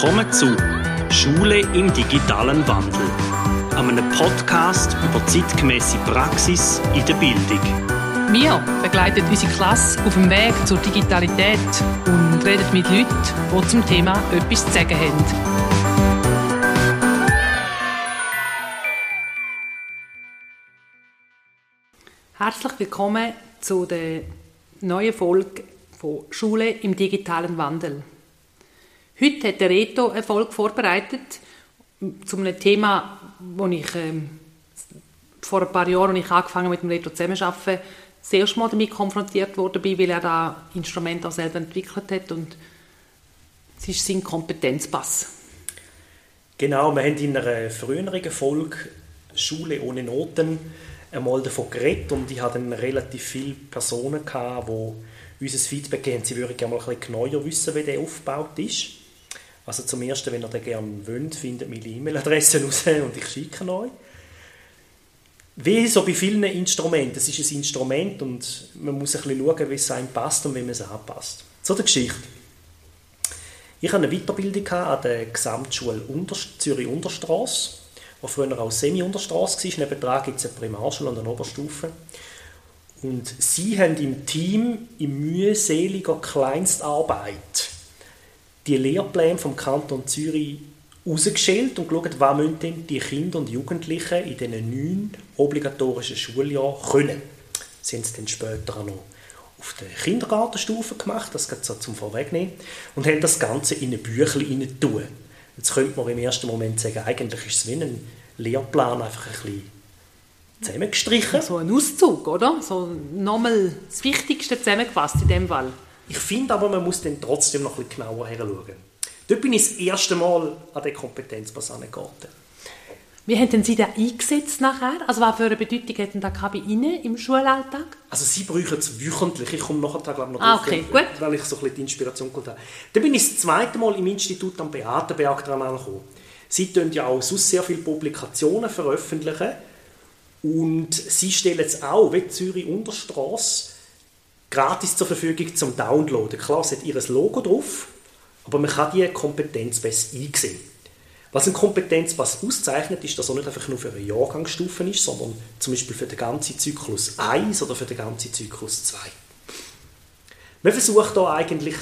Willkommen zu Schule im digitalen Wandel, einem Podcast über zeitgemäße Praxis in der Bildung. Wir begleiten unsere Klasse auf dem Weg zur Digitalität und reden mit Leuten, die zum Thema etwas zu sagen haben. Herzlich willkommen zu der neuen Folge von Schule im digitalen Wandel. Heute hat der Reto eine Folge vorbereitet zu einem Thema, wo ich ähm, vor ein paar Jahren, als ich angefangen mit dem Reto zusammenzuarbeiten, das erste damit konfrontiert bin, weil er das Instrument auch selber entwickelt hat und es ist sein Kompetenzpass. Genau, wir haben in einer früheren Folge «Schule ohne Noten» einmal davon geredet und ich hatte relativ viele Personen, gehabt, die uns Feedback geben, sie würden gerne mal ein bisschen genauer wissen, wie der aufgebaut ist. Also zum Ersten, wenn ihr den gerne wollt, findet meine E-Mail-Adresse raus und ich schicke euch. Wie so bei vielen Instrumenten, es ist ein Instrument und man muss ein bisschen schauen, wie es einem passt und wie man es anpasst. Zu der Geschichte. Ich hatte eine Weiterbildung an der Gesamtschule Zürich-Unterstrasse, die früher auch Semi-Unterstrasse war. Nebenan gibt es eine Primarschule und eine Oberstufe. Und sie haben im Team in mühseliger Kleinstarbeit die Lehrpläne vom Kanton Zürich rausgeschält und geschaut, was müssen die Kinder und Jugendlichen in diesen neun obligatorischen Schuljahren können. Sie haben es dann später noch auf der Kindergartenstufe gemacht, das geht so zum Vorwegnehmen, und haben das Ganze in ein Büchlein tun. Jetzt könnte man im ersten Moment sagen, eigentlich ist es wie ein Lehrplan einfach ein bisschen zusammengestrichen. So ein Auszug, oder? So nochmal das Wichtigste zusammengefasst in dem Fall. Ich finde aber, man muss dann trotzdem noch ein bisschen genauer hinschauen. Dort bin ich das erste Mal an der Kompetenzpass geraten. Wie haben Sie das eingesetzt nachher? Also was für eine Bedeutung hat denn das bei Ihnen im Schulalltag? Also Sie brauchen es wöchentlich. Ich komme nachher glaube noch ah, okay, drauf, gut. weil ich so ein bisschen die Inspiration geholt habe. Dann bin ich das zweite Mal im Institut am Beatenberg dran gekommen. Sie tun ja auch sonst sehr viele Publikationen veröffentlichen und Sie stellen es auch, wie Zürich Unterstrasse, gratis zur Verfügung zum Downloaden. Klar, es hat ihr Logo drauf, aber man kann die Kompetenz besser einsehen. Was ein Kompetenzpass auszeichnet, ist, dass er nicht einfach nur für eine Jahrgangsstufe ist, sondern zum Beispiel für den ganzen Zyklus 1 oder für den ganzen Zyklus 2. Man versucht da eigentlich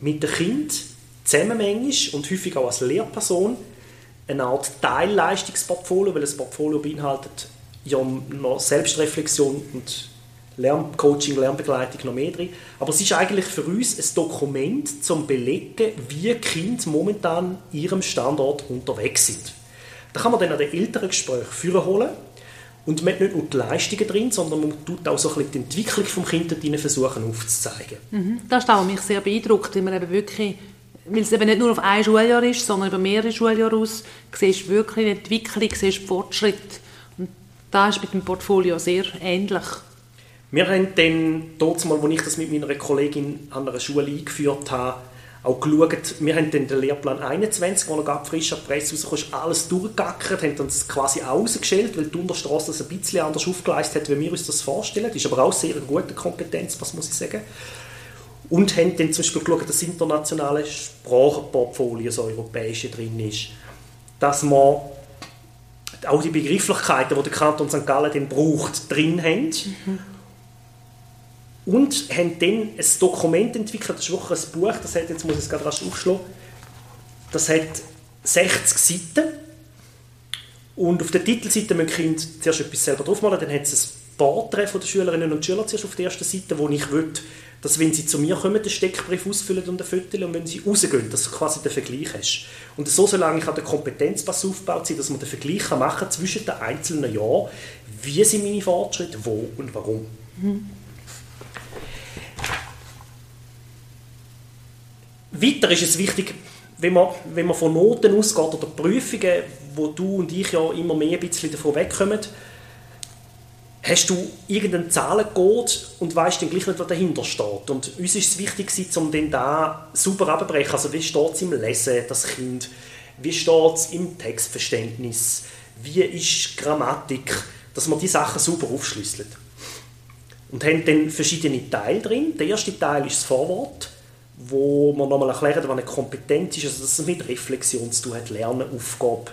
mit dem Kind zusammenmängisch und häufig auch als Lehrperson eine Art Teilleistungsportfolio, weil das Portfolio beinhaltet ja noch Selbstreflexion und Lerncoaching, Lernbegleitung noch mehr drin. Aber es ist eigentlich für uns ein Dokument zum Belegen, wie Kinder momentan ihrem Standort unterwegs sind. Da kann man dann an den Elterngesprächen führen holen und man hat nicht nur die Leistungen drin, sondern man tut auch so ein bisschen die Entwicklung des Kindes versuchen aufzuzeigen. Mhm. Das ist auch mich sehr beeindruckt, weil man eben wirklich weil es eben nicht nur auf ein Schuljahr ist, sondern über mehrere Schuljahre aus, siehst wirklich die Entwicklung, siehst Fortschritt. Und das ist mit dem Portfolio sehr ähnlich. Wir haben dann, dort mal, als ich das mit meiner Kollegin an einer Schule eingeführt habe, auch geschaut, wir haben dann den Lehrplan 21, der noch gerade frisch an Presse rauskam, alles durchgegackert, haben das quasi ausgestellt, weil die Unterstrasse das ein bisschen anders aufgeleistet hat, wie wir uns das vorstellen. Das ist aber auch sehr eine gute Kompetenz, was muss ich sagen. Und haben dann zum Beispiel geschaut, dass internationale Sprachenportfolio, das europäische drin ist. Dass man auch die Begrifflichkeiten, die der Kanton St. Gallen dann braucht, drin haben. Mhm und haben dann ein Dokument entwickelt, das ist wirklich ein Buch, das hat, jetzt muss ich es gerade rasch aufschlagen, das hat 60 Seiten und auf der Titelseite müssen die Kinder zuerst etwas selber draufmalen, dann hat es ein Porträt von den Schülerinnen und Schülern zuerst auf der ersten Seite, wo ich will, dass wenn sie zu mir kommen, den Steckbrief ausfüllen und ein Foto und wenn sie rausgehen, dass du quasi den Vergleich hast. Und so soll eigentlich auch der Kompetenzpass aufgebaut sein, dass man den Vergleich machen kann zwischen den einzelnen Jahren, wie sind meine Fortschritte, wo und warum. Mhm. Weiter ist es wichtig, wenn man, wenn man von Noten ausgeht oder Prüfungen, wo du und ich ja immer mehr ein bisschen davon wegkommen, hast du irgendeinen Zahlencode und weißt dann gleich nicht, was dahinter steht. Und uns ist es wichtig, um den da super abzubrechen. Also wie steht es im Lesen, das Kind? Wie steht es im Textverständnis? Wie ist Grammatik? Dass man die Sachen super aufschlüsselt. Und haben dann verschiedene Teile drin. Der erste Teil ist das Vorwort wo man nochmal erklärt, was eine Kompetenz ist, also dass es mit Reflexion zu tun hat, Lernen, Aufgabe,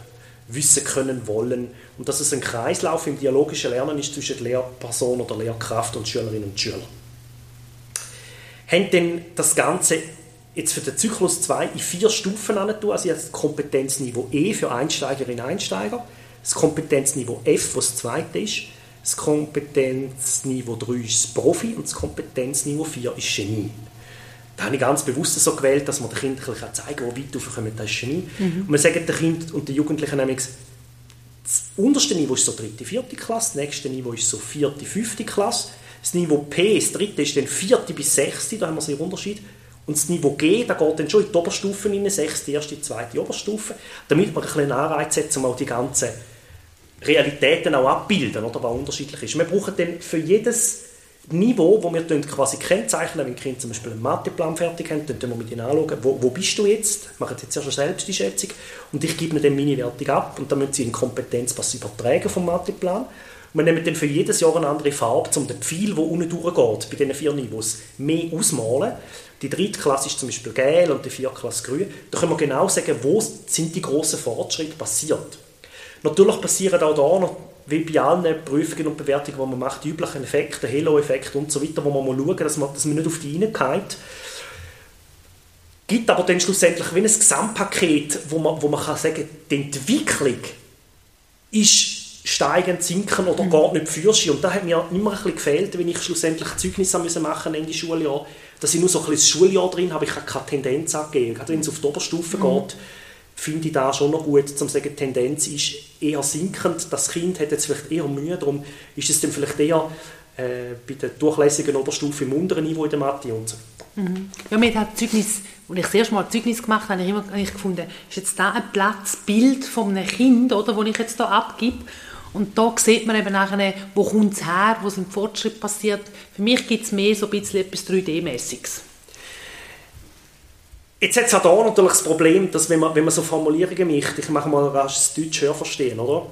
wissen können, wollen und dass es ein Kreislauf im dialogischen Lernen ist zwischen Lehrperson oder Lehrkraft und Schülerinnen und Schülern. Haben denn das Ganze jetzt für den Zyklus 2 in vier Stufen angetan, also jetzt Kompetenzniveau E für Einsteigerinnen und Einsteiger, das Kompetenzniveau F, was das zweite ist, das Kompetenzniveau 3 ist das Profi und das Kompetenzniveau 4 ist Genie. Da habe ich ganz bewusst so gewählt, dass man den Kindern ein zeigen kann, wie weit raufkommen, das ist Genie. Mhm. Und wir sagen den Kindern und den Jugendlichen nämlich, das unterste Niveau ist so dritte, vierte Klasse, das nächste Niveau ist so vierte, fünfte Klasse. Das Niveau P, das dritte, ist dann vierte bis sechste, da haben wir so einen Unterschied. Und das Niveau G, da geht dann schon in die Oberstufen rein, sechste, erste, zweite Oberstufe, damit man ein bisschen Anreiz hat, um auch die ganzen Realitäten auch abbilden, oder, was unterschiedlich ist. Wir brauchen dann für jedes Niveau, wo wir quasi kennzeichnen, wenn Kinder zum Beispiel einen Matheplan fertig haben, dann wir mit ihnen anschauen, wo, wo bist du jetzt, machen jetzt ja schon selbst die Schätzung und ich gebe ihnen dann meine Wertung ab und dann müssen sie in Kompetenz was übertragen vom Matheplan. Und wir nehmen dann für jedes Jahr eine andere Farbe, um den Pfeil, der unten durchgeht, bei diesen vier Niveaus, mehr ausmalen. Die dritte Klasse ist zum Beispiel gelb und die vierte Klasse grün. Da können wir genau sagen, wo sind die grossen Fortschritte passiert. Natürlich passieren auch da noch, wie bei allen Prüfungen und Bewertungen, die man macht, die üblichen Effekte, Halo-Effekt und so weiter, wo man mal schauen dass man, dass man nicht auf die reingeht. Gibt aber dann schlussendlich wie ein Gesamtpaket, wo man, wo man kann sagen die Entwicklung ist steigend, sinken oder mhm. gar nicht führst. Und da hat mir immer ein bisschen gefehlt, wenn ich schlussendlich Zeugnisse machen musste Ende Schuljahr, dass ich nur so ein bisschen das Schuljahr drin habe, ich habe keine Tendenz angegeben. Gerade wenn es auf die Oberstufe mhm. geht, finde ich da schon noch gut, um zu sagen, die Tendenz ist eher sinkend. Das Kind hat jetzt vielleicht eher Mühe, darum ist es dann vielleicht eher äh, bei der durchlässigen Oberstufe im unteren Niveau in der Mathe und so. Mhm. Ja, mir hat Zeugnis, als ich das erste Mal Zeugnis gemacht habe, ich immer ich gefunden, ist jetzt da ein Platzbild von einem Kind, oder, das ich jetzt hier abgebe? Und da sieht man eben nachher, wo kommt es her, wo sind Fortschritte passiert. Für mich gibt es mehr so ein bisschen etwas 3D-mäßiges. Jetzt hat es auch da natürlich das Problem, dass wenn man, wenn man so Formulierungen macht, ich mache mal rasch das Deutsch hörverstehen, oder?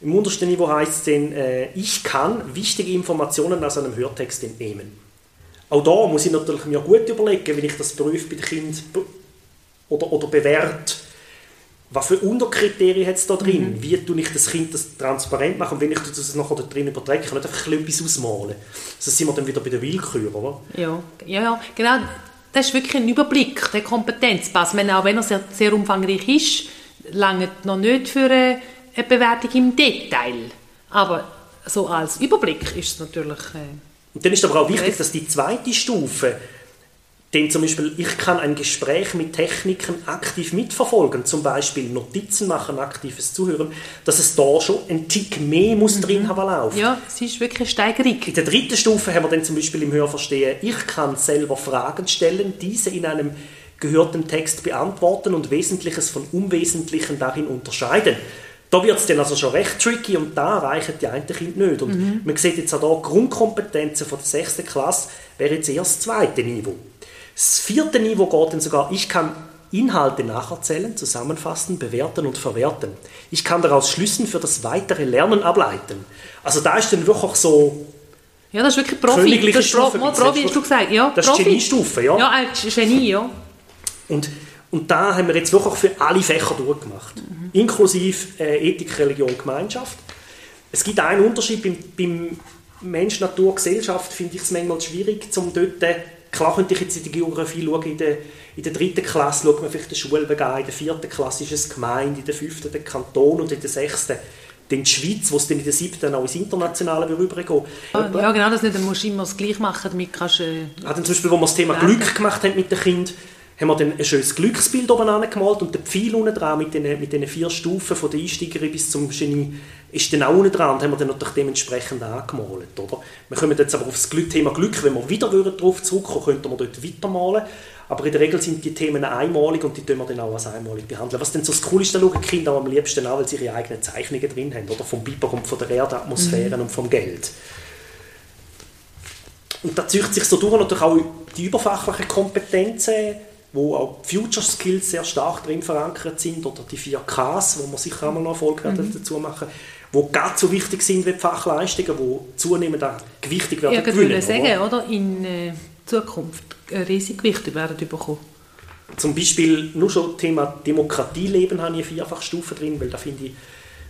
Im untersten Niveau heißt es dann, äh, ich kann wichtige Informationen aus einem Hörtext entnehmen. Auch da muss ich natürlich mir gut überlegen, wenn ich das prüfe bei den Kindern oder, oder bewerte, was für Unterkriterien hat es da drin? Mhm. Wie tue ich das Kind das transparent machen? Und wenn ich das nachher da drin übertrage, kann ich nicht einfach etwas ausmalen. Also sind wir dann wieder bei der Willkür, oder? Ja, ja, ja genau das ist wirklich ein Überblick, der Kompetenzpass. Wenn, auch wenn er sehr, sehr umfangreich ist, lange noch nicht für eine, eine, Bewertung im Detail. Aber so als Überblick ist es natürlich... Äh, und dann ist aber auch wichtig, dass die zweite Stufe denn zum Beispiel, ich kann ein Gespräch mit Techniken aktiv mitverfolgen, zum Beispiel Notizen machen, aktives Zuhören, dass es da schon ein Tick mehr muss mhm. drin haben laufen. Ja, es ist wirklich eine Steigerung. In der dritten Stufe haben wir dann zum Beispiel im Hörverstehen, ich kann selber Fragen stellen, diese in einem gehörten Text beantworten und Wesentliches von Unwesentlichen darin unterscheiden. Da wird es dann also schon recht tricky und da reichen die einen Kinder nicht. Und mhm. man sieht jetzt auch hier, Grundkompetenzen von der sechsten Klasse wäre jetzt erst das zweite Niveau. Das vierte Niveau geht dann sogar, ich kann Inhalte nacherzählen, zusammenfassen, bewerten und verwerten. Ich kann daraus Schlüssen für das weitere Lernen ableiten. Also da ist dann wirklich so ja, das ist wirklich Profi. Das ist Stufe, Pro, Profi, hast du gesagt. Ja, das ist Geniestufe, ja. Ja, Genie, ja. Und, und da haben wir jetzt wirklich für alle Fächer durchgemacht. Mhm. Inklusive äh, Ethik, Religion, Gemeinschaft. Es gibt einen Unterschied beim, beim Mensch, Natur, Gesellschaft, finde ich es manchmal schwierig, um dort Klar könnte ich jetzt in die Geografie schauen, in der, in der dritten Klasse schaut man vielleicht den Schulweg an, in der vierten Klasse ist es Gemeinde, in der fünften der Kanton und in der sechsten dann die Schweiz, wo es dann in der siebten auch ins Internationale rübergehen ja, ja, genau, das nicht, dann musst du immer das Gleiche machen, damit kannst du... Äh, ah, zum Beispiel, wo wir das Thema Glück gemacht haben mit den Kindern, haben wir dann ein schönes Glücksbild oben angemalt und den Pfeil unten dran mit den, mit den vier Stufen von der Einsteigerin bis zum Genie ist dann auch unten dran und haben wir dann natürlich dementsprechend angemalt. Oder? Wir kommen jetzt aber auf das Thema Glück, wenn wir wieder darauf zurückkommen, könnten wir dort weitermalen. Aber in der Regel sind die Themen einmalig und die tun wir dann auch als einmalig behandeln. Was dann so das Coolste schauen die Kinder auch am liebsten an, weil sie ihre eigenen Zeichnungen drin haben, oder? Vom Biber und von der Erdatmosphäre mhm. und vom Geld. Und da zieht sich so durch natürlich auch die überfachlichen Kompetenzen, wo auch Future Skills sehr stark drin verankert sind, oder die 4Ks, wo man sicher einmal noch Erfolg mhm. dazu machen die ganz so wichtig sind wie die Fachleistungen, die zunehmend gewichtig werden. Ich würde sagen, oder? in äh, Zukunft ein riesiges Gewicht werden bekommen. Zum Beispiel nur schon Thema Demokratieleben habe ich eine Vierfachstufe drin, weil da finde ich,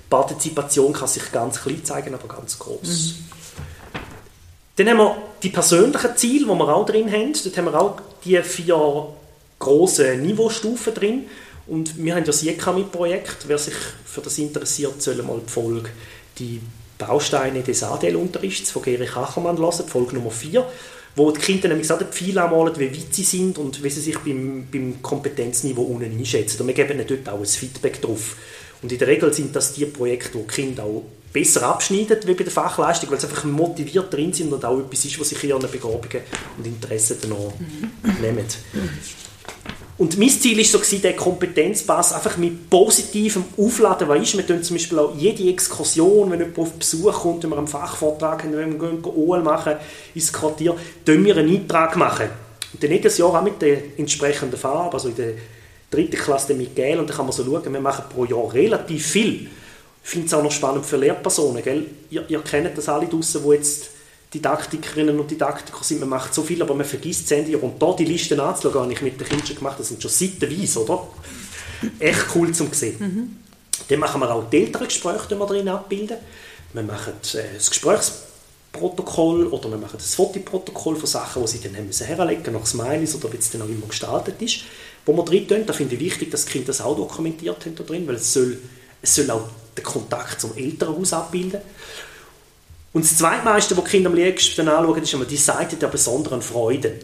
Partizipation kann sich ganz klein zeigen, aber ganz groß. Mhm. Dann haben wir die persönlichen Ziele, die wir auch drin haben. Dort haben wir auch die vier grossen Niveaustufen drin. Und wir haben das JECAMI-Projekt. Wer sich für das interessiert, soll mal die Folge «Die Bausteine des ADL-Unterrichts» von Gerich Achermann hören, Folge Nummer 4 wo die Kinder nämlich auch viel anmalen, wie weit sie sind und wie sie sich beim, beim Kompetenzniveau unten einschätzen. Und wir geben ihnen dort auch ein Feedback drauf. Und in der Regel sind das die Projekte, wo die Kinder auch besser abschneiden wie bei der Fachleistung, weil sie einfach motiviert drin sind und auch etwas ist, was sich ihren Begabungen und Interessen dann auch mhm. nehmen. Und mein Ziel war so, den Kompetenzpass einfach mit positivem Aufladen, weil ist, wir tun zum Beispiel auch jede Exkursion, wenn jemand auf Besuch kommt, wenn wir einen Fachvortrag haben, wenn wir gehen OL machen ins Quartier, tun wir einen Eintrag machen. Und dann jedes Jahr auch mit der entsprechenden Farbe, also in der dritten Klasse mit Gel, und dann kann man so schauen, wir machen pro Jahr relativ viel. Ich finde es auch noch spannend für Lehrpersonen, gell? Ihr, ihr kennt das alle draussen, die jetzt Didaktikerinnen und Didaktiker sind, man macht so viel, aber man vergisst es Ende. Und da die Listen anzuschauen, habe ich mit den Kindern gemacht, das sind schon seitenweise, oder? Echt cool zum sehen. Mhm. Dann machen wir auch die Elterngespräche, die wir drin abbilden. Wir machen äh, das Gesprächsprotokoll oder wir machen das Fotoprotokoll von Sachen, die sie dann haben müssen herlegen nach Smileys oder wie es dann auch immer gestaltet ist. Wo wir drin tun, da finde ich wichtig, dass die Kinder das auch dokumentiert haben da drin, weil es soll, es soll auch den Kontakt zum Elternhaus abbilden. Und das Zweitmeiste, was die Kinder am liebsten anschauen, ist immer die Seite der besonderen Freude.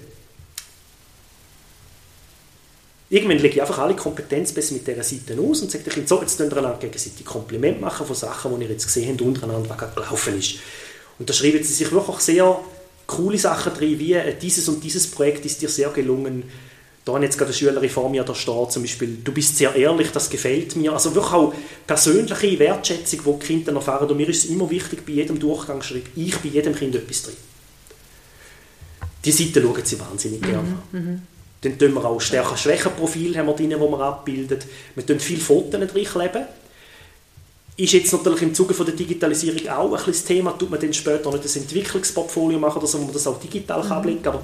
Irgendwann lege ich einfach alle Kompetenz besser mit dieser Seite aus und sage den Kindern, so, jetzt könnt ihr einander gegenseitig Kompliment machen von Sachen, die ihr jetzt gesehen habt, untereinander, was gerade gelaufen ist. Und da schreiben sie sich wirklich sehr coole Sachen drin, wie äh, dieses und dieses Projekt ist dir sehr gelungen, da hat jetzt gerade eine Schülerin vor mir, da steht zum Beispiel, du bist sehr ehrlich, das gefällt mir. Also wirklich auch persönliche Wertschätzung, die die Kinder erfahren. Und mir ist es immer wichtig, bei jedem Durchgang schreibe ich bei jedem Kind etwas drin. Die Seite schauen sie wahnsinnig gerne an. Mhm, mhm. Dann tun wir auch stärker Schwächenprofil haben wir drin, wo wir abbilden. Wir tun viele Fotos drin kleben. Ist jetzt natürlich im Zuge von der Digitalisierung auch ein bisschen das Thema, tut man dann später nicht ein Entwicklungsportfolio machen oder so, wo man das auch digital mhm. ablegen kann.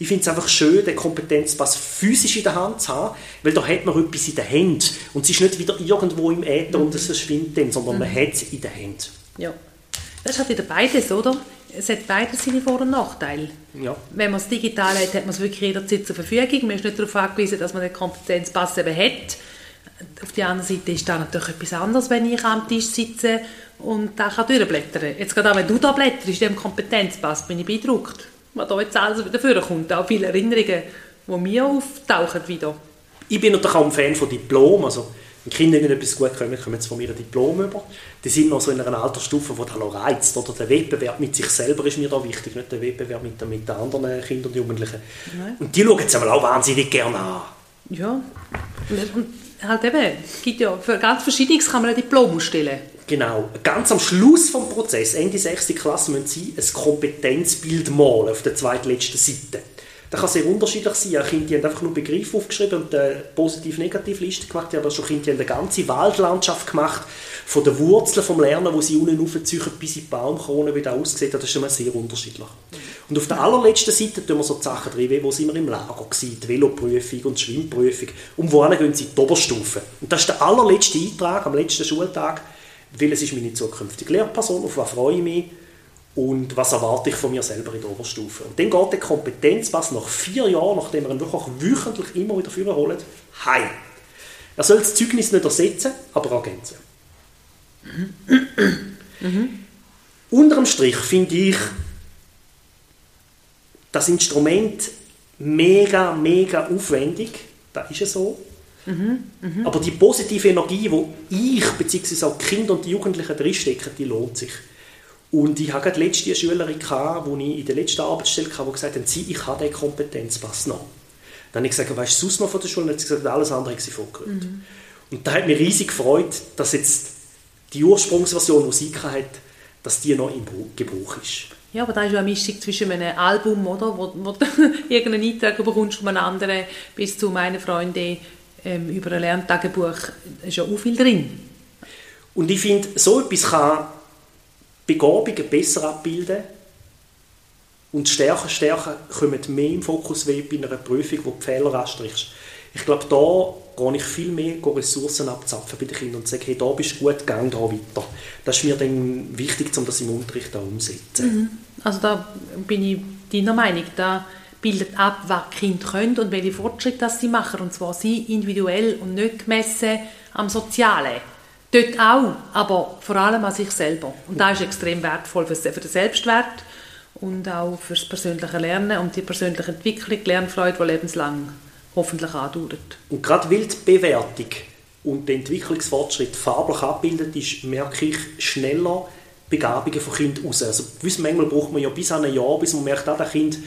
Ich finde es einfach schön, den Kompetenzpass physisch in der Hand zu haben, weil da hat man etwas in der Hand. Und es ist nicht wieder irgendwo im Äther und es verschwindet dann, sondern man mhm. hat es in der Hand. Ja. Das ist halt wieder beides, oder? Es hat beides seine Vor- und Nachteile. Ja. Wenn man es digital hat, hat man es wirklich jederzeit zur Verfügung. Man ist nicht darauf angewiesen, dass man den Kompetenzpass eben hat. Auf der anderen Seite ist da natürlich etwas anderes, wenn ich am Tisch sitze und da kann durchblättern. Jetzt gerade auch, wenn du da blätterst, dem Kompetenzpass, bin ich beeindruckt was da jetzt alles wieder vorkommt. Auch viele Erinnerungen, die mir auftauchen wieder. Ich bin natürlich auch ein Fan von Diplom. Also, wenn Kinder etwas gut können, kommen sie von mir ein Diplom über. Die sind noch so in einer Altersstufe, die das reizt. Oder der Wettbewerb mit sich selber ist mir da wichtig, nicht der Wettbewerb mit, mit den anderen Kindern und Jugendlichen. Nein. Und die schauen es auch wahnsinnig gerne an. Ja, und halt eben, es gibt ja, für ganz Verschiedenes kann man ein Diplom ausstellen. Genau. Ganz am Schluss des Prozesses, Ende 6. Klasse, müssen Sie ein Kompetenzbild malen auf der zweitletzten Seite. Das kann sehr unterschiedlich sein. Ja, Kinder haben einfach nur Begriffe aufgeschrieben und eine Positiv-Negativ-Liste gemacht. Das schon Kinder haben eine ganze Waldlandschaft gemacht, von den Wurzeln vom Lernen, wo sie unten raufziehen, bis in die Baumkrone, wie das aussieht. Das ist mal sehr unterschiedlich. Und auf der allerletzten Seite tun wir so die Sachen drin, wo sind wir im Lager gewesen, die Veloprüfung und die Schwimmprüfung. Und wohin gehen sie in die Oberstufe. Und das ist der allerletzte Eintrag am letzten Schultag weil es ist meine zukünftige Lehrperson, auf was freue ich mich und was erwarte ich von mir selber in der Oberstufe. Und dann geht der Kompetenzpass nach vier Jahren, nachdem er ihn wirklich wöchentlich immer wieder holt, heim. Er soll das Zeugnis nicht ersetzen, aber ergänzen. Mhm. Unterm Strich finde ich das Instrument mega, mega aufwendig. Das ist es so. Mhm, mh. Aber die positive Energie, die ich bzw. auch die Kinder und die Jugendlichen drinstecken, die lohnt sich. Und ich hatte letzte eine Schülerin, die ich in der letzten Arbeitsstelle hatte, die gesagt hat, sie, ich habe den Kompetenzpass noch. Dann habe ich gesagt, weißt du sonst noch von der Schule? Und dann hat sie gesagt, alles andere hat sie vorgerührt. Mhm. Und da hat mich riesig gefreut, dass jetzt die Ursprungsversion, die sie hatte, dass die noch im Gebrauch ist. Ja, aber da ist ja eine Mischung zwischen einem Album, oder, wo, wo du irgendeinen Eintrag bekommst von einem anderen, bis zu meiner Freundin ähm, über ein Lerntagebuch ist ja auch viel drin. Und ich finde, so etwas kann Begabungen besser abbilden Und stärker, stärker kommen mehr im Fokus wie bei einer Prüfung, wo die Fehler anstrichst. Ich glaube, da gehe ich viel mehr Ressourcen abzapfen bei den Kindern und sage, hey, da bist du gut, gang da weiter. Das ist mir dann wichtig, um das im Unterricht auch umzusetzen. Mhm. Also da bin ich deiner Meinung, da bildet ab, was die Kinder können und welche Fortschritte das sie machen. Und zwar sie individuell und nicht gemessen am Sozialen. Dort auch, aber vor allem an sich selber. Und das ist extrem wertvoll für den Selbstwert und auch für das persönliche Lernen und die persönliche Entwicklung, die Lernfreude, die lebenslang hoffentlich andauert. Und gerade weil die Bewertung und der Entwicklungsfortschritt farblich abbildet ist, merke ich schneller Begabungen von Kindern aus. Also manchmal braucht man ja bis an ein Jahr, bis man merkt, ah, das Kind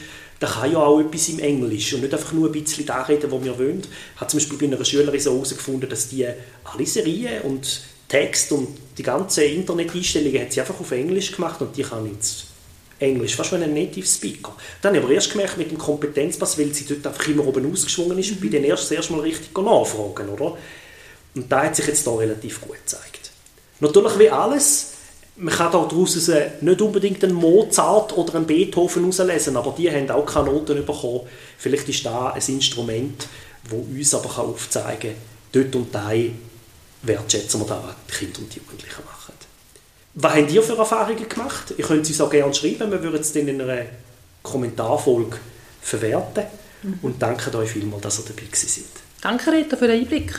der kann ja auch etwas im Englisch und nicht einfach nur ein bisschen da reden, was wir wollen. Ich habe zum Beispiel bei einer Schülerin so herausgefunden, dass die alle Serien und Text und die ganzen Internet-Einstellungen hat sie einfach auf Englisch gemacht und die kann jetzt Englisch, fast wie ein Native Speaker. Dann habe ich aber erst gemerkt mit dem Kompetenzpass, weil sie dort einfach immer oben ausgeschwungen ist, mhm. bei den erst mal richtig nachfragen, oder? Und da hat sich jetzt da relativ gut gezeigt. Natürlich wie alles, man kann daraus nicht unbedingt einen Mozart oder einen Beethoven herauslesen, aber die haben auch keine Noten bekommen. Vielleicht ist da ein Instrument, das uns aber aufzeigen kann, dort und da wertschätzen wir da, was die Kinder und die Jugendlichen machen. Was habt ihr für Erfahrungen gemacht? Ihr könnt es uns auch gerne schreiben, wir würden es dann in einer Kommentarfolge verwerten. Mhm. Und danke euch vielmals, dass ihr dabei seid. Danke, Rita, für den Einblick.